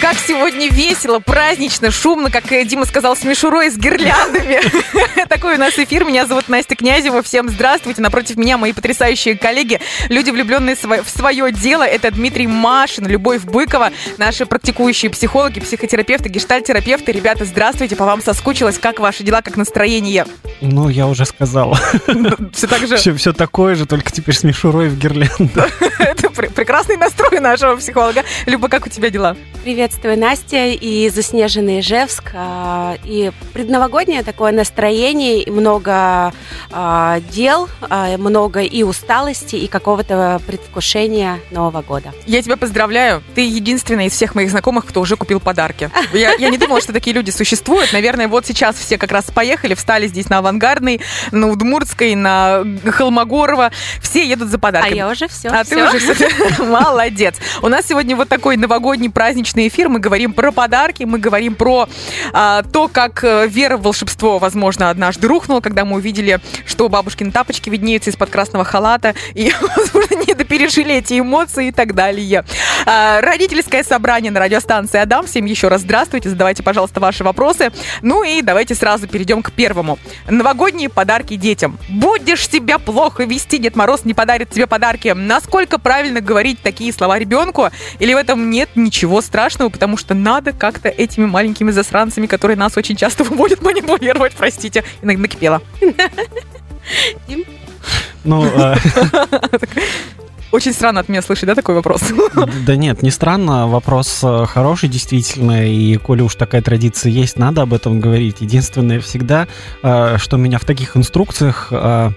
Как сегодня весело, празднично, шумно, как э, Дима сказал, с мишурой, с гирляндами. Такой у нас эфир. Меня зовут Настя Князева. Всем здравствуйте. Напротив меня мои потрясающие коллеги, люди, влюбленные в свое дело. Это Дмитрий Машин, Любовь Быкова, наши практикующие психологи, психотерапевты, гештальтерапевты. Ребята, здравствуйте. По вам соскучилась. Как ваши дела, как настроение? Ну, я уже сказал. Все так же? Все, все такое же, только теперь с мишурой в гирлянду. Это прекрасный настрой нашего психолога. Люба, как у тебя дела? Привет Приветствую, Настя, и заснеженный Ижевск. А, и предновогоднее такое настроение, много а, дел, а, много и усталости, и какого-то предвкушения Нового года. Я тебя поздравляю. Ты единственная из всех моих знакомых, кто уже купил подарки. Я, я не думала, что такие люди существуют. Наверное, вот сейчас все как раз поехали, встали здесь на Авангардной, на Удмуртской, на Холмогорова. Все едут за подарками. А я уже все. А все. ты уже все. Молодец. У нас сегодня вот такой новогодний праздничный эфир эфир. Мы говорим про подарки, мы говорим про а, то, как э, вера в волшебство, возможно, однажды рухнула, когда мы увидели, что бабушкины тапочки виднеются из-под красного халата, и, возможно, не допережили эти эмоции и так далее. А, родительское собрание на радиостанции Адам. Всем еще раз здравствуйте, задавайте, пожалуйста, ваши вопросы. Ну и давайте сразу перейдем к первому. Новогодние подарки детям. Будешь себя плохо вести, Дед Мороз не подарит тебе подарки. Насколько правильно говорить такие слова ребенку? Или в этом нет ничего страшного? Делаю, потому что надо как-то этими маленькими засранцами, которые нас очень часто выводят, манипулировать, простите, иногда накипело. Ну, а, очень странно от меня слышать, да, такой вопрос? Да нет, не странно. Вопрос э, хороший, действительно. И коли уж такая традиция есть, надо об этом говорить. Единственное всегда, э, что меня в таких инструкциях э,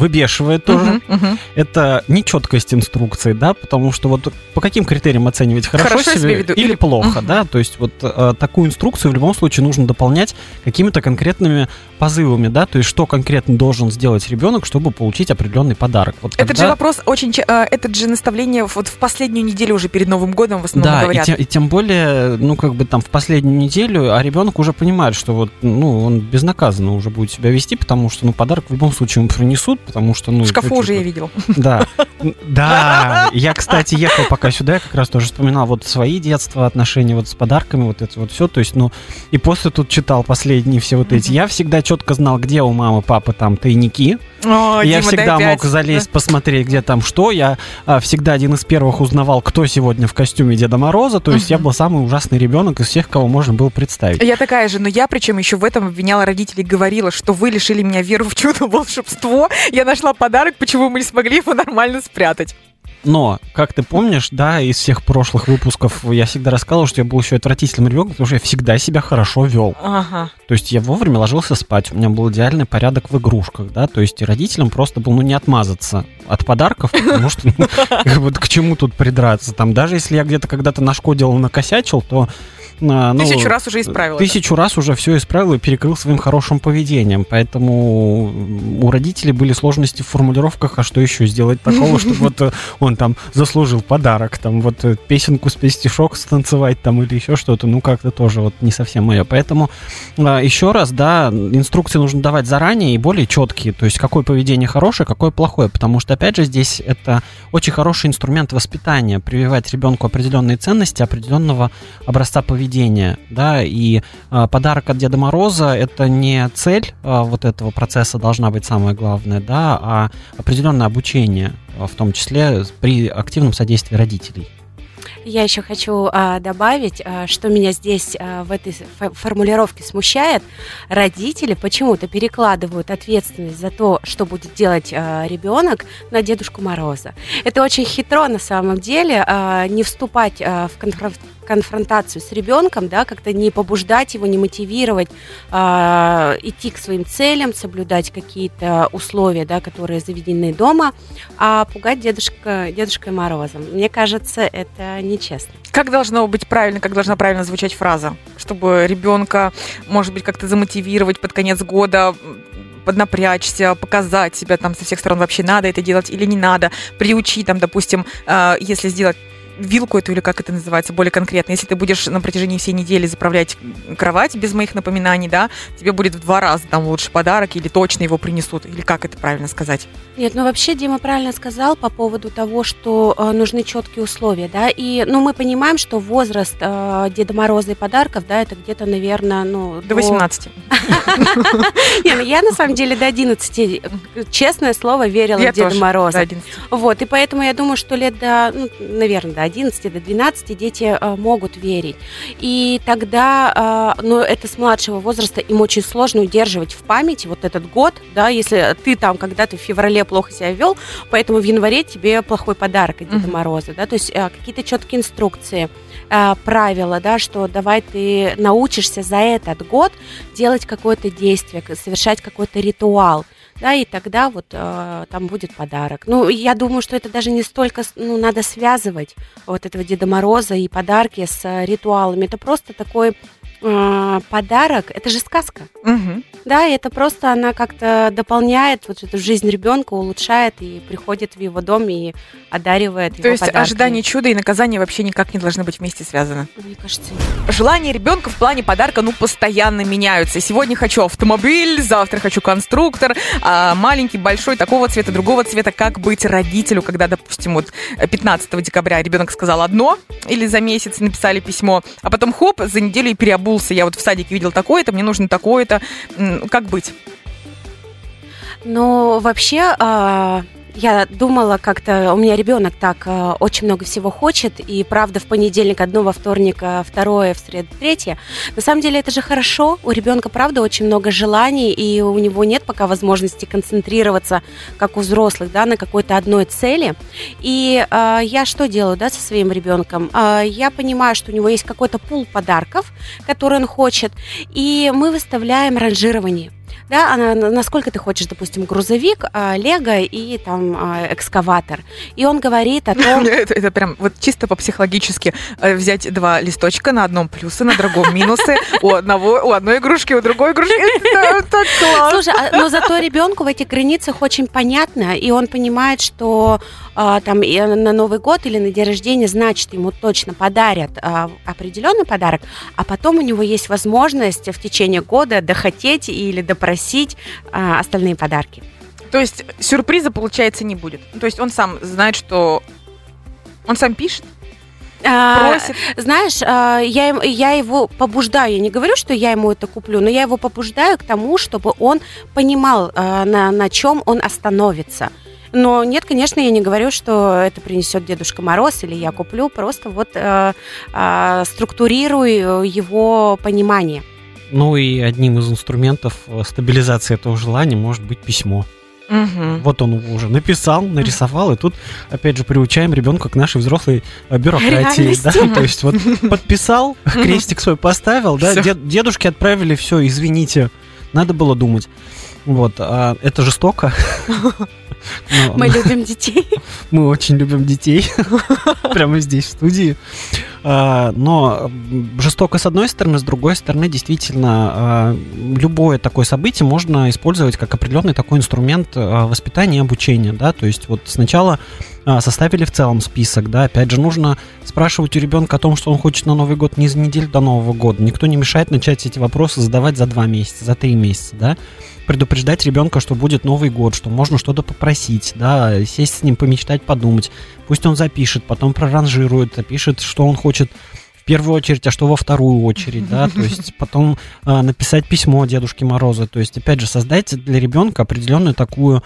выбешивает тоже. Uh-huh, uh-huh. Это нечеткость инструкции, да, потому что вот по каким критериям оценивать хорошо, хорошо себе веду. или плохо, uh-huh. да, то есть вот э, такую инструкцию в любом случае нужно дополнять какими-то конкретными позывами, да, то есть что конкретно должен сделать ребенок, чтобы получить определенный подарок. Вот этот когда... же вопрос очень, э, этот же наставление вот в последнюю неделю уже перед Новым годом в основном да, говорят. Да, и, и тем более, ну как бы там в последнюю неделю, а ребенок уже понимает, что вот, ну он безнаказанно уже будет себя вести, потому что, ну подарок в любом случае ему принесут, потому что, ну... В шкафу уже я видел. Да, да. Я, кстати, ехал пока сюда, я как раз тоже вспоминал вот свои детства, отношения вот с подарками, вот это вот все, то есть, ну, и после тут читал последние все вот эти. Я всегда четко знал, где у мамы, папы там тайники, о, я Дима, всегда мог залезть, да. посмотреть, где там что. Я а, всегда один из первых узнавал, кто сегодня в костюме Деда Мороза. То есть я был самый ужасный ребенок из всех, кого можно было представить. Я такая же, но я причем еще в этом обвиняла родителей, говорила, что вы лишили меня веры в чудо волшебство. Я нашла подарок, почему мы не смогли его нормально спрятать. Но, как ты помнишь, да, из всех прошлых выпусков я всегда рассказывал, что я был еще отвратительным ребенком, потому что я всегда себя хорошо вел. Ага. То есть я вовремя ложился спать, у меня был идеальный порядок в игрушках, да, то есть родителям просто был, ну, не отмазаться от подарков, потому что, ну, вот к чему тут придраться, там, даже если я где-то когда-то нашкодил, накосячил, то ну, тысячу раз уже исправил. Тысячу это. раз уже все исправил и перекрыл своим хорошим поведением. Поэтому у родителей были сложности в формулировках, а что еще сделать такого, чтобы вот э, он там заслужил подарок, там вот э, песенку спеть, стишок станцевать там или еще что-то, ну как-то тоже вот не совсем мое. Поэтому а, еще раз, да, инструкции нужно давать заранее и более четкие, то есть какое поведение хорошее, какое плохое, потому что опять же здесь это очень хороший инструмент воспитания, прививать ребенку определенные ценности, определенного образца поведения поведения, да, и э, подарок от Деда Мороза это не цель э, вот этого процесса должна быть самое главное, да, а определенное обучение, в том числе при активном содействии родителей. Я еще хочу а, добавить, а, что меня здесь а, в этой формулировке смущает. Родители почему-то перекладывают ответственность за то, что будет делать а, ребенок, на Дедушку Мороза. Это очень хитро на самом деле, а, не вступать а, в конфронтацию конфронтацию с ребенком, да, как-то не побуждать его, не мотивировать э, идти к своим целям, соблюдать какие-то условия, да, которые заведены дома, а пугать дедушка, дедушкой Морозом. Мне кажется, это нечестно. Как должно быть правильно, как должна правильно звучать фраза, чтобы ребенка, может быть, как-то замотивировать под конец года, поднапрячься, показать себя там со всех сторон вообще надо это делать или не надо, приучить там, допустим, э, если сделать вилку эту, или как это называется, более конкретно. Если ты будешь на протяжении всей недели заправлять кровать без моих напоминаний, да, тебе будет в два раза там лучше подарок, или точно его принесут, или как это правильно сказать? Нет, ну вообще Дима правильно сказал по поводу того, что э, нужны четкие условия, да, и, ну, мы понимаем, что возраст э, Деда Мороза и подарков, да, это где-то, наверное, ну... До 18. Не, ну я на самом деле до 11, честное слово, верила в Деда Мороза. до 11. Вот, и поэтому я думаю, что лет до, ну, наверное, до 11, до 12 дети э, могут верить. И тогда, э, ну, это с младшего возраста им очень сложно удерживать в памяти вот этот год, да, если ты там когда-то в феврале плохо себя вел, поэтому в январе тебе плохой подарок от Деда. Мороза, да, то есть э, какие-то четкие инструкции, э, правила, да, что давай ты научишься за этот год делать какое-то действие, совершать какой-то ритуал, да, и тогда вот э, там будет подарок. Ну, я думаю, что это даже не столько, ну, надо связывать вот этого Деда Мороза и подарки с ритуалами. Это просто такой э, подарок, это же сказка. Мгм. Да, и это просто она как-то дополняет вот эту жизнь ребенка, улучшает и приходит в его дом и одаривает То его есть подарками. ожидание чуда и наказание вообще никак не должны быть вместе связаны. Мне кажется, нет. Желания ребенка в плане подарка, ну, постоянно меняются. Сегодня хочу автомобиль, завтра хочу конструктор, а маленький, большой, такого цвета, другого цвета. Как быть родителю, когда, допустим, вот 15 декабря ребенок сказал одно, или за месяц написали письмо, а потом хоп, за неделю и переобулся. Я вот в садике видел такое-то, мне нужно такое-то. Как быть? Но вообще а, я думала как-то, у меня ребенок так а, очень много всего хочет, и правда в понедельник одно, во вторник а, второе, в среду третье. На самом деле это же хорошо, у ребенка правда очень много желаний, и у него нет пока возможности концентрироваться, как у взрослых, да, на какой-то одной цели. И а, я что делаю, да, со своим ребенком? А, я понимаю, что у него есть какой-то пул подарков, который он хочет, и мы выставляем ранжирование. Да, она, насколько ты хочешь, допустим, грузовик, а, лего и там а, экскаватор. И он говорит о том, Это, это прям вот чисто по-психологически э, взять два листочка, на одном плюсы, на другом минусы, у одного, у одной игрушки, у другой игрушки. Так классно. Слушай, а- но зато ребенку в этих границах очень понятно, и он понимает, что а, там и на Новый год или на день рождения, значит, ему точно подарят а, определенный подарок, а потом у него есть возможность в течение года дохотеть или допросить а, остальные подарки. То есть сюрприза, получается, не будет. То есть он сам знает, что... Он сам пишет, А, просит. Знаешь, а, я, я его побуждаю, я не говорю, что я ему это куплю, но я его побуждаю к тому, чтобы он понимал, а, на, на чем он остановится. Но нет, конечно, я не говорю, что это принесет Дедушка Мороз или я куплю, просто вот э, а, структурирую его понимание. Ну и одним из инструментов э, стабилизации этого желания может быть письмо. Мгм. Вот он уже написал, нарисовал, и тут, опять же, приучаем ребенка к нашей взрослой э, бюрократии. Реальности. Да? То есть вот подписал, крестик свой поставил, да, Всё. дед- дедушке отправили, все, извините, надо было думать. Вот, а это жестоко. Мы любим детей. Мы очень любим детей. Прямо здесь, в студии. А, Но жестоко с одной стороны, с другой стороны, действительно, а, любое такое событие можно использовать как определенный такой инструмент а, воспитания и обучения. Да? То есть вот сначала составили в целом список, да, опять же, нужно спрашивать у ребенка о том, что он хочет на Новый год не за неделю до Нового года. Никто не мешает начать эти вопросы задавать за два месяца, за три месяца, да предупреждать ребенка, что будет Новый год, что можно что-то попросить, да, сесть с ним, помечтать, подумать. Пусть он запишет, потом проранжирует, опишет, что он хочет в первую очередь, а что во вторую очередь, да, то есть потом а, написать письмо Дедушке Морозу, то есть, опять же, создать для ребенка определенную такую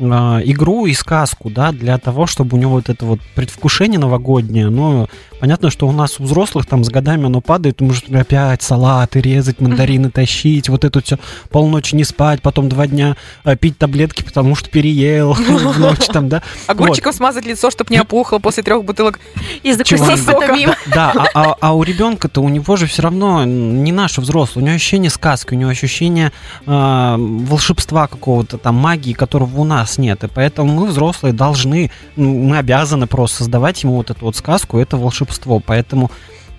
а, игру и сказку, да, для того, чтобы у него вот это вот предвкушение новогоднее, ну, понятно, что у нас у взрослых там с годами оно падает, мы же опять салаты резать, мандарины тащить, вот это все полночи не спать, потом два дня а, пить таблетки, потому что переел в ночь там, да. Огурчиком смазать лицо, чтобы не опухло после трех бутылок. И закусить мимо. Да, а, а- а у ребенка-то у него же все равно не наше взрослый, у него ощущение сказки, у него ощущение а, волшебства какого-то там магии, которого у нас нет, и поэтому мы взрослые должны, ну, мы обязаны просто создавать ему вот эту вот сказку, это волшебство, поэтому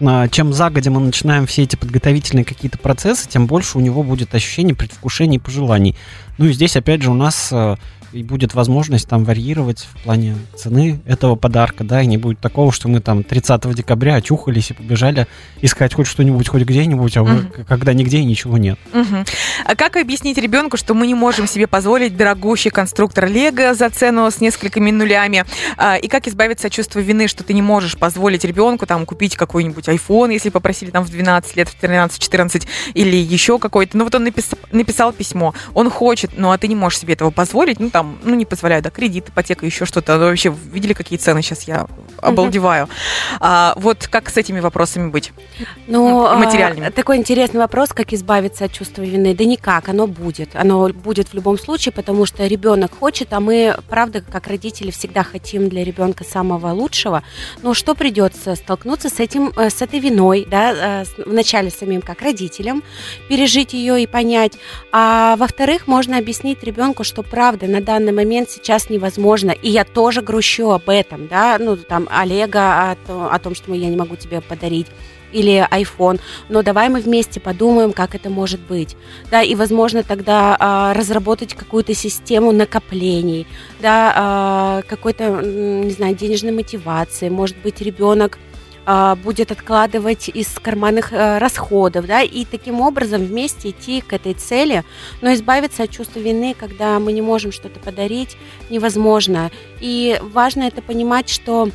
а, чем загодя мы начинаем все эти подготовительные какие-то процессы, тем больше у него будет ощущение предвкушений пожеланий. Ну и здесь опять же у нас а, и будет возможность там варьировать в плане цены этого подарка, да, и не будет такого, что мы там 30 декабря очухались и побежали искать хоть что-нибудь хоть где-нибудь, а Мгм. когда нигде и ничего нет. Мгм. А как объяснить ребенку, что мы не можем себе позволить дорогущий конструктор Лего за цену с несколькими нулями? А, И как избавиться от чувства вины, что ты не можешь позволить ребенку там купить какой-нибудь iPhone, если попросили там в 12 лет, в 13-14 или еще какой-то. Ну вот он напис- написал письмо, он хочет, ну а ты не можешь себе этого позволить, ну там, ну не позволяю, да, кредит, ипотека, еще что-то. Ну, вообще, видели, какие цены сейчас я обалдеваю. А, вот как с этими вопросами быть? Ну, материальными. а, такой интересный вопрос, как избавиться от чувства вины. Да никак, оно будет. Оно будет в любом случае, потому что ребенок хочет, а мы, правда, как родители, всегда хотим для ребенка самого лучшего. Но что придется столкнуться с этим, э, с этой виной, да, э, с- вначале самим как родителям, пережить ее и понять. А во-вторых, можно объяснить ребенку, что правда на данный момент сейчас невозможно. И я тоже грущу об этом, да, ну там Олега о, о том, что я не могу тебе подарить или iPhone, но давай мы вместе подумаем, как это может быть, да, и возможно тогда а, разработать какую-то систему накоплений, да, а, какой-то, не знаю, денежной мотивации, может быть, ребенок будет откладывать из карманных а, расходов, да, и таким образом вместе идти к этой цели, но избавиться от чувства вины, когда мы не можем что-то подарить, невозможно. И важно это понимать, что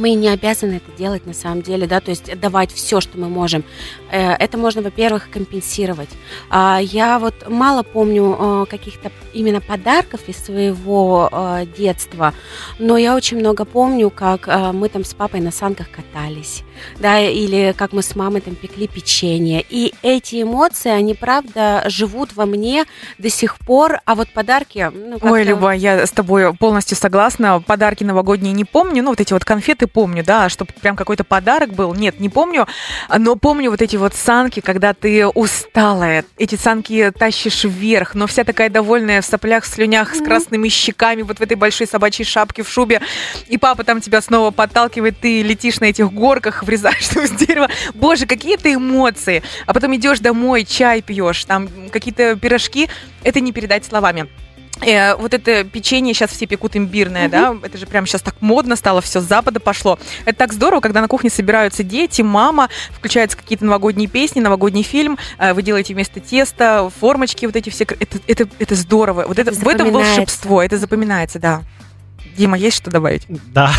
мы не обязаны это делать на самом деле, да, то есть давать все, что мы можем. Э, Это можно, во-первых, компенсировать. А, Я вот мало помню э, каких-то именно подарков из своего э, детства, но я очень много помню, как мы там с папой на санках катались, да, или как мы с мамой там пекли печенье. И эти эмоции, они правда живут во мне до сих пор, а вот подарки, ну, Ой, Люба, я с тобой полностью согласна. Подарки новогодние не помню. Ну, вот эти вот конфеты помню, да, чтобы прям какой-то подарок был. Нет, не помню. Но помню вот эти вот санки, когда ты усталая. Эти санки тащишь вверх, но вся такая довольная в соплях, в слюнях, с красными щеками, вот в этой большой собачьей шапке, в шубе. И папа там тебя снова подталкивает, ты летишь на этих горках, врезаешься в дерево. Боже, какие это эмоции. А потом идешь домой, чай пьешь, там какие-то пирожки. Это не передать словами. Э, вот это печенье сейчас все пекут имбирное, да, это же прям сейчас так модно стало, все с запада пошло. Это так здорово, когда на кухне собираются дети, мама, включаются какие-то новогодние песни, новогодний фильм, э, вы делаете вместо теста формочки, вот эти все, это, это, это здорово, вот это, Это в этом волшебство, это запоминается, да. Дима, есть что добавить? Да.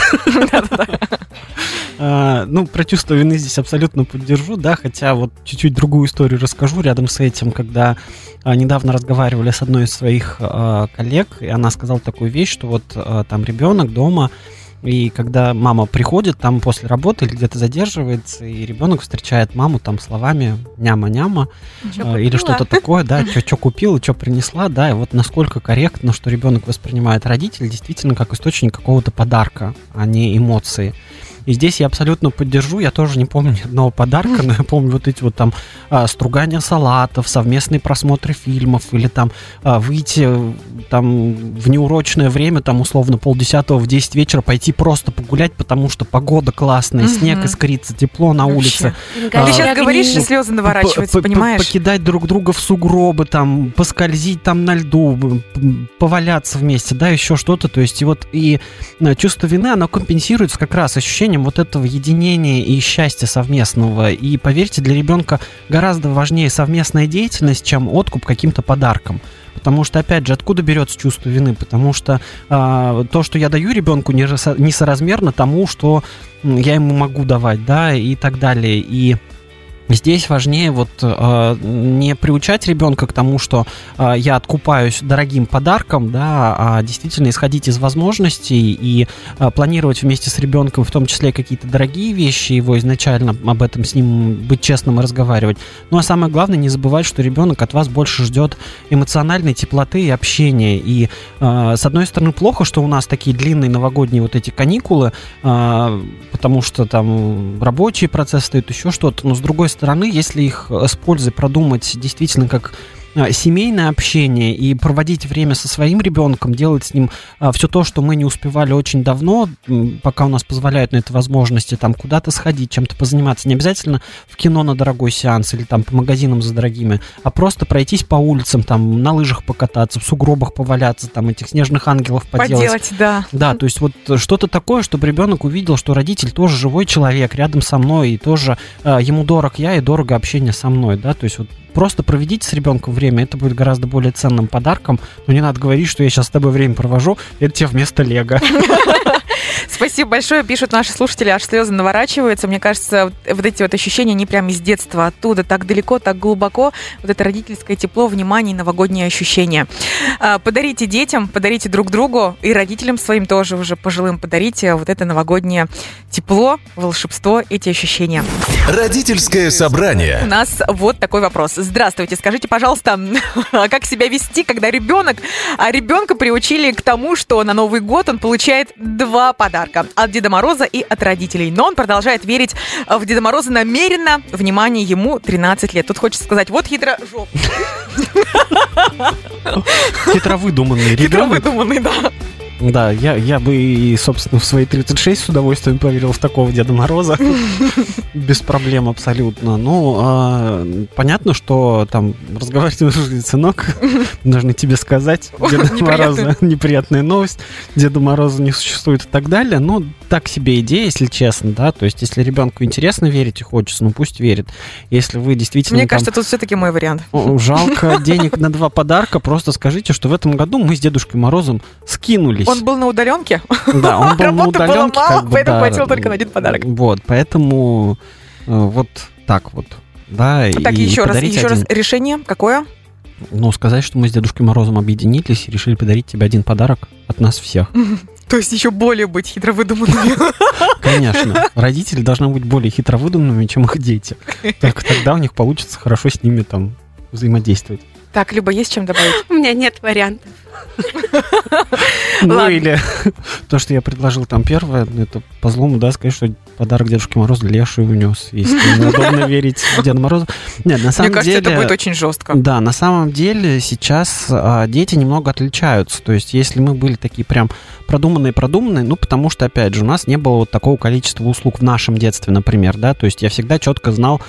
А, Ну, про чувство вины здесь абсолютно поддержу, да, хотя вот чуть-чуть другую историю расскажу рядом с этим, когда а, недавно разговаривали с одной из своих а, коллег, и она сказала такую вещь, что вот там ребенок дома, и когда мама приходит там после работы или где-то задерживается, и ребенок встречает маму там словами няма-няма, Чё а, или что-то такое, да, что купила, что принесла, да, и вот насколько корректно, что ребенок воспринимает родителей действительно как источник какого-то подарка, а не эмоции. И здесь я абсолютно поддержу, я тоже не помню ни одного подарка, но я помню вот эти вот там а, стругания салатов, совместные просмотры фильмов, или там а, выйти э, там в неурочное время, там условно полдесятого в 10 вечера пойти просто погулять, потому что погода классная, Мгм. снег искрится, тепло на улице. Ты А, сейчас говоришь, и слезы наворачиваются, понимаешь? Покидать друг друга в сугробы, там, поскользить там на льду, поваляться вместе, да, еще что-то. То есть, и вот и э, чувство вины, оно компенсируется как раз ощущением вот этого единения и счастья совместного. И поверьте, для ребенка гораздо важнее совместная деятельность, чем откуп каким-то подарком. Потому что, опять же, откуда берется чувство вины? Потому что а, то, что я даю ребенку, несоразмерно тому, что я ему могу давать, да, и так далее. И Здесь важнее вот э, не приучать ребенка к тому, что э, я откупаюсь дорогим подарком, да, а действительно исходить из возможностей и э, планировать вместе с ребенком, в том числе какие-то дорогие вещи, его изначально об этом с ним быть честным и разговаривать. Ну а самое главное, не забывать, что ребенок от вас больше ждет эмоциональной теплоты и общения. И э, с одной стороны плохо, что у нас такие длинные новогодние вот эти каникулы, э, потому что там рабочий процесс стоит, еще что-то. Но с другой стороны, если их э, с пользой продумать действительно как семейное общение и проводить время со своим ребенком, делать с ним все то, что мы не успевали очень давно, пока у нас позволяют на это возможности, там куда-то сходить, чем-то позаниматься. Не обязательно в кино на дорогой сеанс или там по магазинам за дорогими, а просто пройтись по улицам, там на лыжах покататься, в сугробах поваляться, там этих снежных ангелов поделать. Поделать, да. Да, то есть вот что-то такое, чтобы ребенок увидел, что родитель тоже живой человек рядом со мной, и тоже э, ему дорог я, и дорого общение со мной, да, то есть вот просто проведите с ребенком время, это будет гораздо более ценным подарком, но не надо говорить, что я сейчас с тобой время провожу, это тебе вместо лего. Спасибо большое. Пишут наши слушатели, аж слезы наворачиваются. Мне кажется, вот эти вот ощущения, они прямо из детства, оттуда, так далеко, так глубоко. Вот это родительское тепло, внимание и новогодние ощущения. А, подарите детям, подарите друг другу и родителям своим тоже уже пожилым подарите вот это новогоднее тепло, волшебство, эти ощущения. Родительское собрание. У нас вот такой вопрос. Здравствуйте, скажите, пожалуйста, а как себя вести, когда ребенок, а ребенка приучили к тому, что на Новый год он получает два подарка от Деда Мороза и от родителей. Но он продолжает верить в Деда Мороза намеренно. Внимание, ему 13 лет. Тут хочется сказать, вот хитро жоп. Хитро выдуманный ребенок. Хитро выдуманный, да. Да, я, я бы, и, собственно, в свои 36 с удовольствием поверил в такого Деда Мороза. Без проблем абсолютно. Ну, а, понятно, что там разговаривать сынок, должны тебе сказать, Деда Мороза неприятная новость, Деда Мороза не существует и так далее. Ну, так себе идея, если честно, да. То есть, если ребенку интересно верить и хочется, ну пусть верит. Если вы действительно... Мне кажется, тут все-таки мой вариант. Жалко денег на два подарка, просто скажите, что в этом году мы с Дедушкой Морозом скинулись он был на удаленке? Да, он был на удаленке. было мало, поэтому хватило только на один подарок. Вот, поэтому э, вот так вот. Да, так, еще раз, еще раз, решение какое? Ну, сказать, что мы с Дедушкой Морозом объединились и решили подарить тебе один подарок от нас всех. То есть еще более быть хитро выдуманными. Конечно. Родители должны быть более хитро выдуманными, чем их дети. Только тогда у них получится хорошо с ними там взаимодействовать. Так, Люба, есть чем добавить? У меня нет вариантов. Ну или то, что я предложил там первое, это по злому, да, сказать, что подарок Дедушке Морозу Леший унес. Если неудобно верить в Деда Мороза. Нет, на самом Мне кажется, это будет очень жестко. Да, на самом деле сейчас а, дети немного отличаются. То есть, если мы были такие прям продуманные-продуманные, ну, потому что, опять же, у нас не было вот такого количества услуг в нашем детстве, например, да, то есть я всегда четко знал,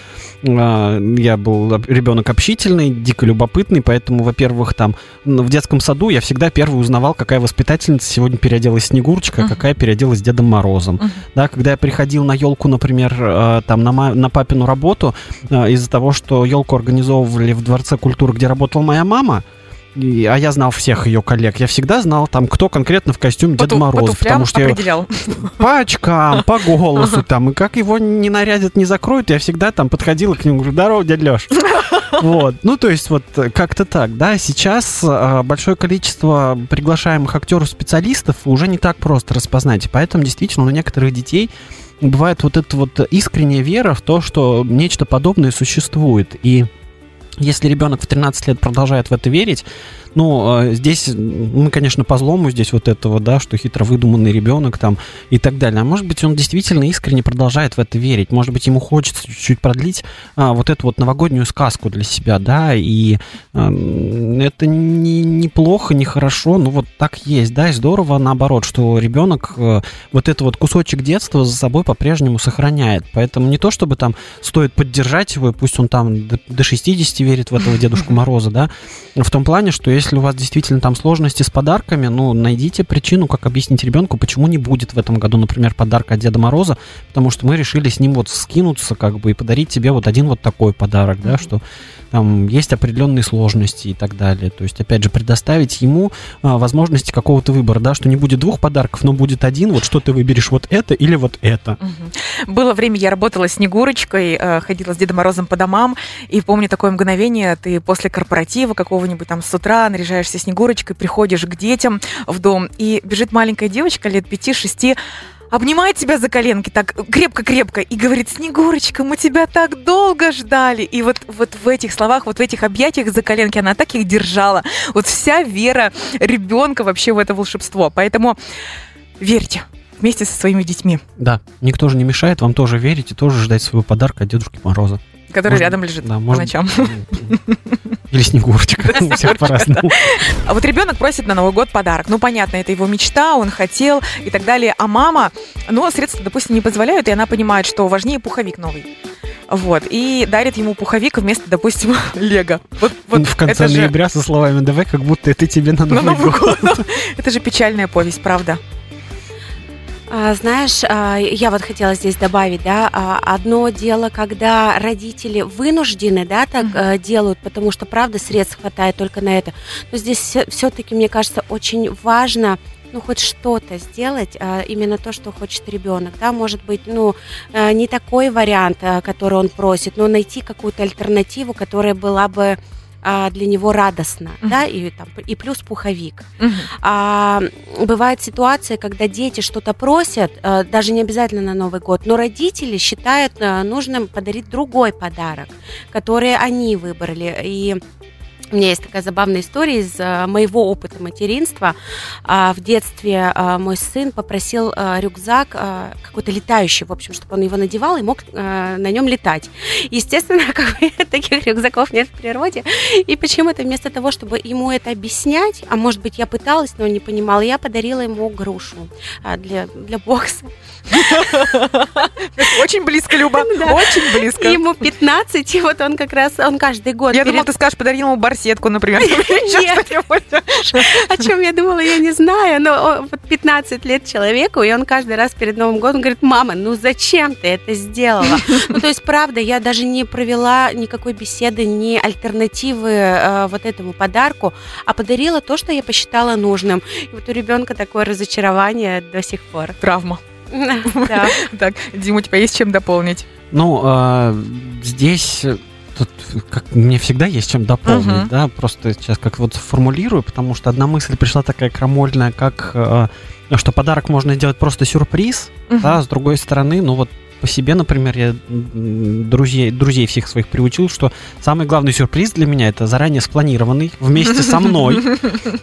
а, я был ребенок общительный, дико любопытный, поэтому, во-первых, там в детском саду я всегда первый узнавал, какая воспитательница сегодня переоделась Снегурочка, uh-huh. какая переоделась Дедом Морозом. Uh-huh. Да, когда я приходил на елку, например, э, там на, на папину работу, э, из-за того, что елку организовывали в Дворце культуры, где работала моя мама, и, а я знал всех ее коллег. Я всегда знал, там, кто конкретно в костюме по Деда Мороза. По потому что определял. Я, по очкам, по голосу там. И как его не нарядят, не закроют, я всегда там подходила к нему, говорю, здорово, дядя Леш. Вот. Ну, то есть вот как-то так, да. Сейчас а, большое количество приглашаемых актеров-специалистов уже не так просто распознать. поэтому действительно у некоторых детей бывает вот эта вот искренняя вера в то, что нечто подобное существует. И если ребенок в 13 лет продолжает в это верить, ну, а, здесь мы, конечно, по злому здесь вот этого, да, что хитро выдуманный ребенок там и так далее. А может быть, он действительно искренне продолжает в это верить. Может быть, ему хочется чуть-чуть продлить а, вот эту вот новогоднюю сказку для себя, да, и а, это не, неплохо, не хорошо, но вот так есть, да, и здорово наоборот, что ребенок а, вот это вот кусочек детства за собой по-прежнему сохраняет. Поэтому не то, чтобы там стоит поддержать его, и пусть он там до, до 60 верит в этого Дедушку Мороза, да, в том плане, что если если у вас действительно там сложности с подарками, ну, найдите причину, как объяснить ребенку, почему не будет в этом году, например, подарка от Деда Мороза, потому что мы решили с ним вот скинуться, как бы, и подарить тебе вот один вот такой подарок, да, что там есть определенные сложности и так далее. То есть, опять же, предоставить ему а, возможности какого-то выбора, да, что не будет двух подарков, но будет один, вот что ты выберешь, вот это или вот это. Угу. Было время, я работала Снегурочкой, э, ходила с Дедом Морозом по домам, и помню такое мгновение, ты после корпоратива какого-нибудь там с утра наряжаешься Снегурочкой, приходишь к детям в дом, и бежит маленькая девочка лет пяти-шести, обнимает тебя за коленки так крепко-крепко и говорит, Снегурочка, мы тебя так долго ждали. И вот, вот в этих словах, вот в этих объятиях за коленки она так их держала. Вот вся вера ребенка вообще в это волшебство. Поэтому верьте вместе со своими детьми. Да, никто же не мешает вам тоже верить и тоже ждать своего подарка от Дедушки Мороза. Который может, рядом лежит да, по может... ночам. Или Снегурочка. У всех по-разному. А вот ребенок просит на Новый год подарок. Ну, понятно, это его мечта, он хотел и так далее. А мама, ну, средства, допустим, не позволяют, и она понимает, что важнее пуховик новый. Вот, и дарит ему пуховик вместо, допустим, лего. Вот, вот В конце это же- ноября со словами «давай, как будто это тебе на на Новый Новый год». год. Это же печальная повесть, правда. А, знаешь, а, я вот хотела здесь добавить, да, а, одно дело, когда родители вынуждены, да, так э, делают, потому что, правда, средств хватает только на это. Но здесь все-таки, мне кажется, очень важно ну, хоть что-то сделать, именно то, что хочет ребенок, да, может быть, ну, э, не такой вариант, а, который он просит, но найти какую-то альтернативу, которая была бы а, для него радостна, Мгм. да, и, там, и плюс пуховик. Мгм. А, бывает ситуация, когда дети что-то просят, э, даже не обязательно на Новый год, но родители считают э, нужным подарить другой подарок, который они выбрали. И у меня есть такая забавная история из э, моего опыта материнства. А, В детстве э, мой сын попросил э, рюкзак какой-то летающий, в общем, чтобы он его надевал и мог на нем летать. Естественно, как бы, таких рюкзаков нет в природе. И почему-то вместо того, чтобы ему это объяснять, а может быть, я пыталась, но он не понимал, я подарила ему грушу для, для бокса. Очень близко, Люба. Очень близко. Ему 15, и вот он как раз, он каждый год... Я думала, ты скажешь, подарил ему барсетку, например. О чем я думала, я не знаю, но о, вот 15 лет человеку, и он каждый раз перед Новым годом говорит, мама, ну зачем ты это сделала? Ну, то есть, правда, я даже не провела никакой беседы, ни альтернативы э, вот этому подарку, а подарила то, что я посчитала нужным. И вот у ребенка такое разочарование до сих пор. Травма. Да. Так, Дима, у тебя есть чем дополнить? Ну, а, здесь э, тут как, мне всегда есть чем дополнить, Мгм. да, просто сейчас как вот формулирую, потому что одна мысль пришла такая крамольная, как э, что подарок можно сделать просто сюрприз, да, с другой стороны, ну вот по себе, например, я друзей, друзей всех своих приучил, что самый главный сюрприз для меня это заранее спланированный вместе со мной,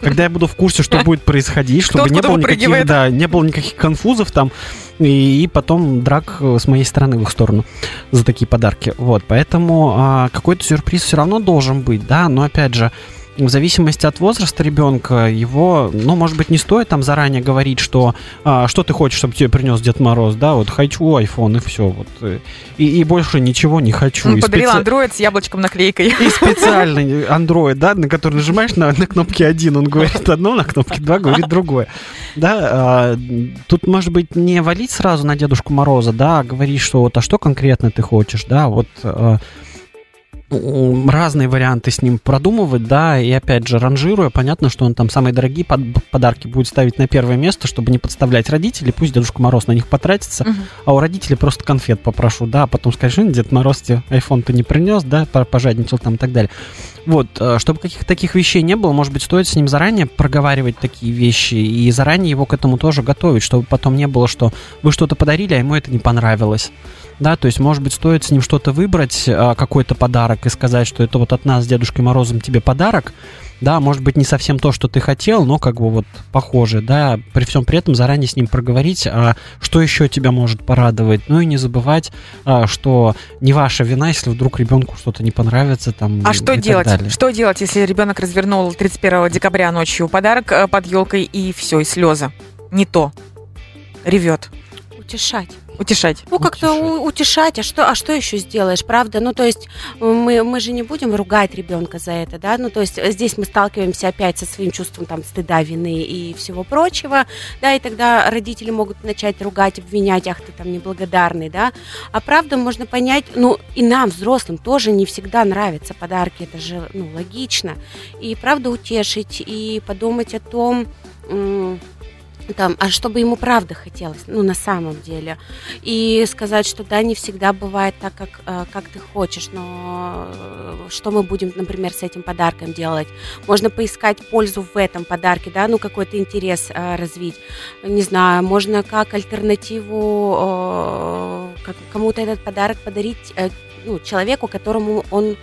когда я буду в курсе, что будет происходить, чтобы не было никаких, да, не было никаких конфузов там, и, и потом драк э, с моей стороны в их сторону за такие подарки. Вот, поэтому а, какой-то сюрприз все равно должен быть, да, но опять же, в зависимости от возраста ребенка, его, ну, может быть, не стоит там заранее говорить, что а, что ты хочешь, чтобы тебе принес Дед Мороз, да, вот хочу iPhone и все, вот, э, и, и больше ничего не хочу. И подарил специ- андроид с яблочком наклейкой. и специальный Android, да, на который нажимаешь на, на кнопке один, он говорит одно, на кнопке два говорит другое. Да, а, тут, может быть, не валить сразу на Дедушку Мороза, да, а говорить, что вот, а что конкретно ты хочешь, да, вот а, разные варианты с ним продумывать, да, и опять же, ранжируя, понятно, что он там самые дорогие под- подарки будет ставить на первое место, чтобы не подставлять родителей, пусть Дедушка Мороз на них потратится, Мгм. а у родителей просто конфет попрошу, да, а потом скажешь, «Ну, Дед Мороз тебе iPhone ты не принес, да, по- пожадничал там и так далее. Вот, э, чтобы каких-то таких вещей не было, может быть, стоит с ним заранее проговаривать такие вещи и заранее его к этому тоже готовить, чтобы потом не было, что вы что-то подарили, а ему это не понравилось. Да, то есть, может быть, стоит с ним что-то выбрать, а, какой-то подарок, и сказать, что это вот от нас с Дедушкой Морозом тебе подарок. Да, может быть, не совсем то, что ты хотел, но как бы вот похоже, да, при всем при этом заранее с ним проговорить, а что еще тебя может порадовать. Ну и не забывать, а, что не ваша вина, если вдруг ребенку что-то не понравится. Там, А и что так делать? далее. Что делать, если ребенок развернул 31 декабря ночью подарок э, под елкой и все, и слезы? Не то. Ревет. Утешать. Утешать. Ну, как-то Утешать. а что, а что еще сделаешь, правда? Ну, то есть мы, мы же не будем ругать ребенка за это, да? Ну, то есть э, здесь мы сталкиваемся опять со своим чувством там стыда, вины и всего прочего, да, и тогда родители могут начать ругать, обвинять, ах, ты там неблагодарный, да? А правда можно понять, ну, и нам, взрослым, тоже не всегда нравятся подарки, это же, ну, логично. И правда утешить, и подумать о том, там, а чтобы ему правда хотелось, ну, на самом деле. И сказать, что да, не всегда бывает так, как, э, как ты хочешь, но э, что мы будем, например, с этим подарком делать? Можно поискать пользу в этом подарке, да, ну, какой-то интерес э, развить. Не знаю, можно как альтернативу кому-то этот подарок подарить ну, человеку, которому он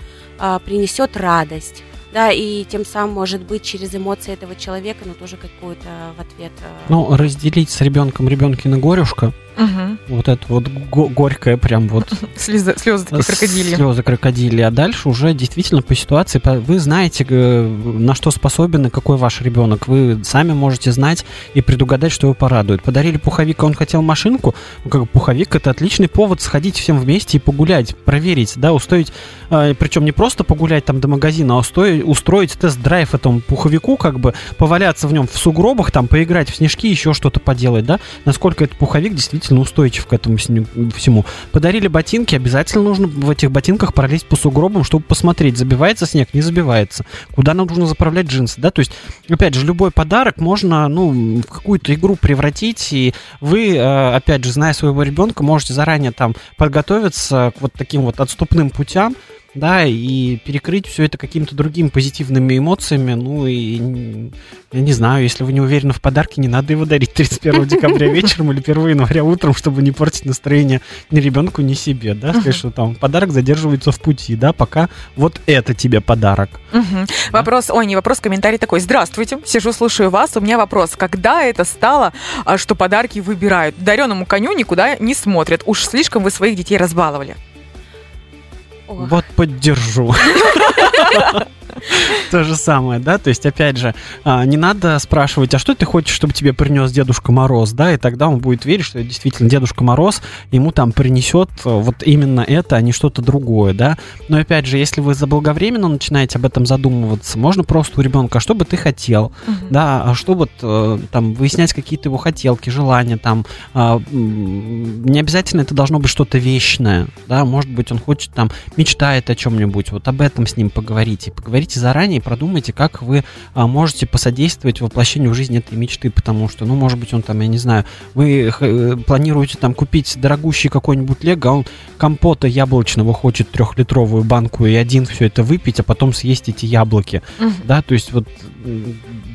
принесет радость. Да, и тем самым, может быть, через эмоции этого человека, но тоже какую-то в ответ. э, Ну, разделить с ребенком ребенкина горюшка, Мгм. Вот это вот го- горькое прям вот Слезы, слезы такие крокодильи. Слезы крокодили. А дальше уже действительно по ситуации, вы знаете, на что способен и какой ваш ребенок. Вы сами можете знать и предугадать, что его порадует. Подарили пуховик, а он хотел машинку. Ну, как бы пуховик это отличный повод сходить всем вместе и погулять, проверить, да, устроить, причем не просто погулять там до магазина, а устроить, устроить тест-драйв этому пуховику, как бы поваляться в нем в сугробах, там поиграть в снежки, еще что-то поделать, да, насколько этот пуховик действительно устойчив к этому всему. Подарили ботинки, обязательно нужно в этих ботинках пролезть по сугробам, чтобы посмотреть, забивается снег, не забивается, куда нам нужно заправлять джинсы, да, то есть, опять же, любой подарок можно, ну, в какую-то игру превратить, и вы, э, опять же, зная своего ребенка, можете заранее там подготовиться к вот таким вот отступным путям, да, и перекрыть все это какими-то другими позитивными эмоциями, ну и, я не знаю, если вы не уверены в подарке, не надо его дарить 31 декабря вечером или 1 января утром, чтобы не портить настроение ни ребенку, ни себе, да, сказать, что там подарок задерживается в пути, да, пока вот это тебе подарок. Вопрос, ой, не вопрос, комментарий такой. Здравствуйте, сижу, слушаю вас. У меня вопрос. Когда это стало, а, что подарки выбирают? Дареному коню никуда не смотрят. Уж слишком вы своих детей разбаловали. Вот поддержу. То же самое, да, то есть, опять же, а, не надо спрашивать, а что ты хочешь, чтобы тебе принес Дедушка Мороз, да, и тогда он будет верить, что действительно Дедушка Мороз ему там принесет э, вот именно это, а не что-то другое, да. Но опять же, если вы заблаговременно начинаете об этом задумываться, можно просто у ребенка, а что бы ты хотел, да, а что вот э, там выяснять какие-то его хотелки, желания, там, а, не обязательно это должно быть что-то вечное, да, может быть, он хочет там, мечтает о чем-нибудь, вот об этом с ним поговорите, поговорите заранее и продумайте, как вы а, можете посодействовать воплощению в жизнь этой мечты, потому что, ну, может быть, он там, я не знаю, вы э, планируете там купить дорогущий какой-нибудь лего, а он компота яблочного хочет трехлитровую банку и один все это выпить, а потом съесть эти яблоки, Мгм. да, то есть вот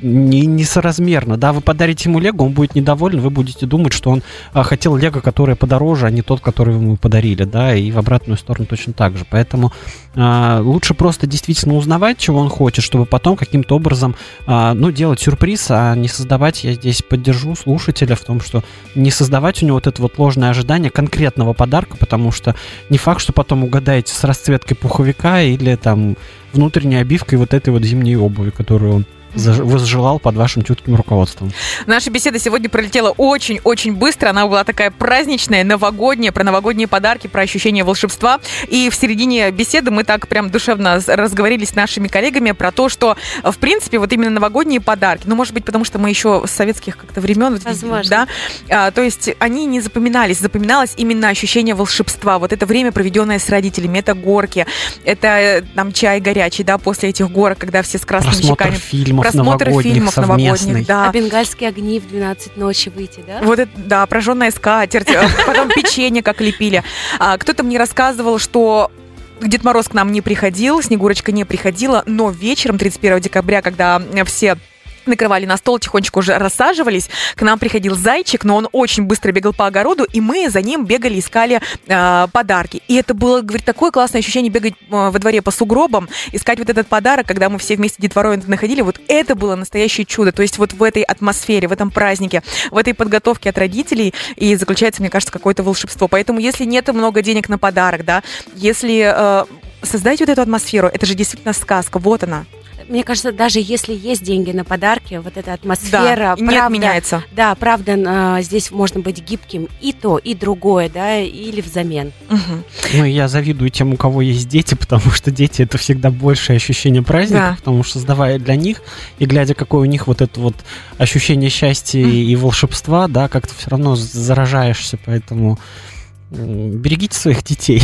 не, несоразмерно, да, вы подарите ему лего, он будет недоволен, вы будете думать, что он а, хотел лего, которое подороже, а не тот, который вы ему подарили, да, и в обратную сторону точно так же, поэтому а, лучше просто действительно узнавать, чего он хочет, чтобы потом каким-то образом, а, ну, делать сюрприз, а не создавать, я здесь поддержу слушателя в том, что не создавать у него вот это вот ложное ожидание конкретного подарка, потому что не факт, что потом угадаете с расцветкой пуховика или там внутренней обивкой вот этой вот зимней обуви, которую он возжелал под вашим чутким руководством. Наша беседа сегодня пролетела очень-очень быстро. Она была такая праздничная, новогодняя, про новогодние подарки, про ощущение волшебства. И в середине беседы мы так прям душевно разговорились с нашими коллегами про то, что, в принципе, вот именно новогодние подарки, ну, может быть, потому что мы еще с советских как-то времен, вот, Возможно. да, а, то есть они не запоминались, запоминалось именно ощущение волшебства, вот это время, проведенное с родителями, это горки, это э, там чай горячий, да, после этих горок, когда все с красными Просмотр щеками. фильмов Просмотр новогодних, фильмов совместный. новогодних, да. А бенгальские огни в 12 ночи выйти, да? Вот это, да, прожженная скатерть, э, потом печенье как лепили. А, кто-то мне рассказывал, что Дед Мороз к нам не приходил, Снегурочка не приходила, но вечером 31 декабря, когда все накрывали на стол, тихонечко уже рассаживались. К нам приходил зайчик, но он очень быстро бегал по огороду, и мы за ним бегали, искали э, подарки. И это было, говорит, такое классное ощущение бегать э, во дворе по сугробам, искать вот этот подарок, когда мы все вместе детворой находили. Вот это было настоящее чудо. То есть вот в этой атмосфере, в этом празднике, в этой подготовке от родителей и заключается, мне кажется, какое-то волшебство. Поэтому если нет много денег на подарок, да, если э, создать вот эту атмосферу, это же действительно сказка, вот она. Мне кажется, даже если есть деньги на подарки, вот эта атмосфера, да, и не правда, отменяется. Да, правда, а, здесь можно быть гибким и то, и другое, да, или взамен. Мгм. Ну, я завидую тем, у кого есть дети, потому что дети это всегда большее ощущение праздника, Да. потому что создавая для них и глядя, какое у них вот это вот ощущение счастья и, и волшебства, да, как-то все равно заражаешься, поэтому берегите своих детей.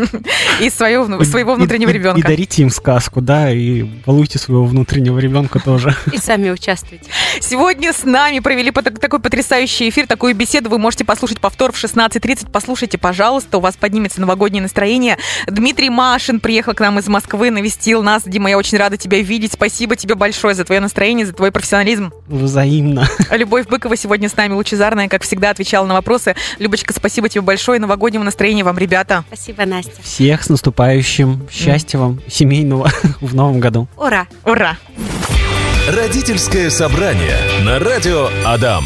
И свое, своего И- внутреннего и- И ребенка. дарите им сказку, да, и балуйте своего внутреннего ребенка тоже. И сами участвуйте. Сегодня с нами провели такой потрясающий эфир, такую беседу. Вы можете послушать повтор в 16.30. Послушайте, пожалуйста, у вас поднимется новогоднее настроение. Дмитрий Машин приехал к нам из Москвы, навестил нас. Дима, я очень рада тебя видеть. Спасибо тебе большое за твое настроение, за твой профессионализм. Взаимно. Любовь Быкова сегодня с нами лучезарная, как всегда, отвечала на вопросы. Любочка, спасибо тебе большое. Новогоднего настроения вам, ребята. Спасибо, Настя. Всех с наступающим. Счастья вам, семейного в новом году. Ура! Ура! Родительское собрание на радио Адам.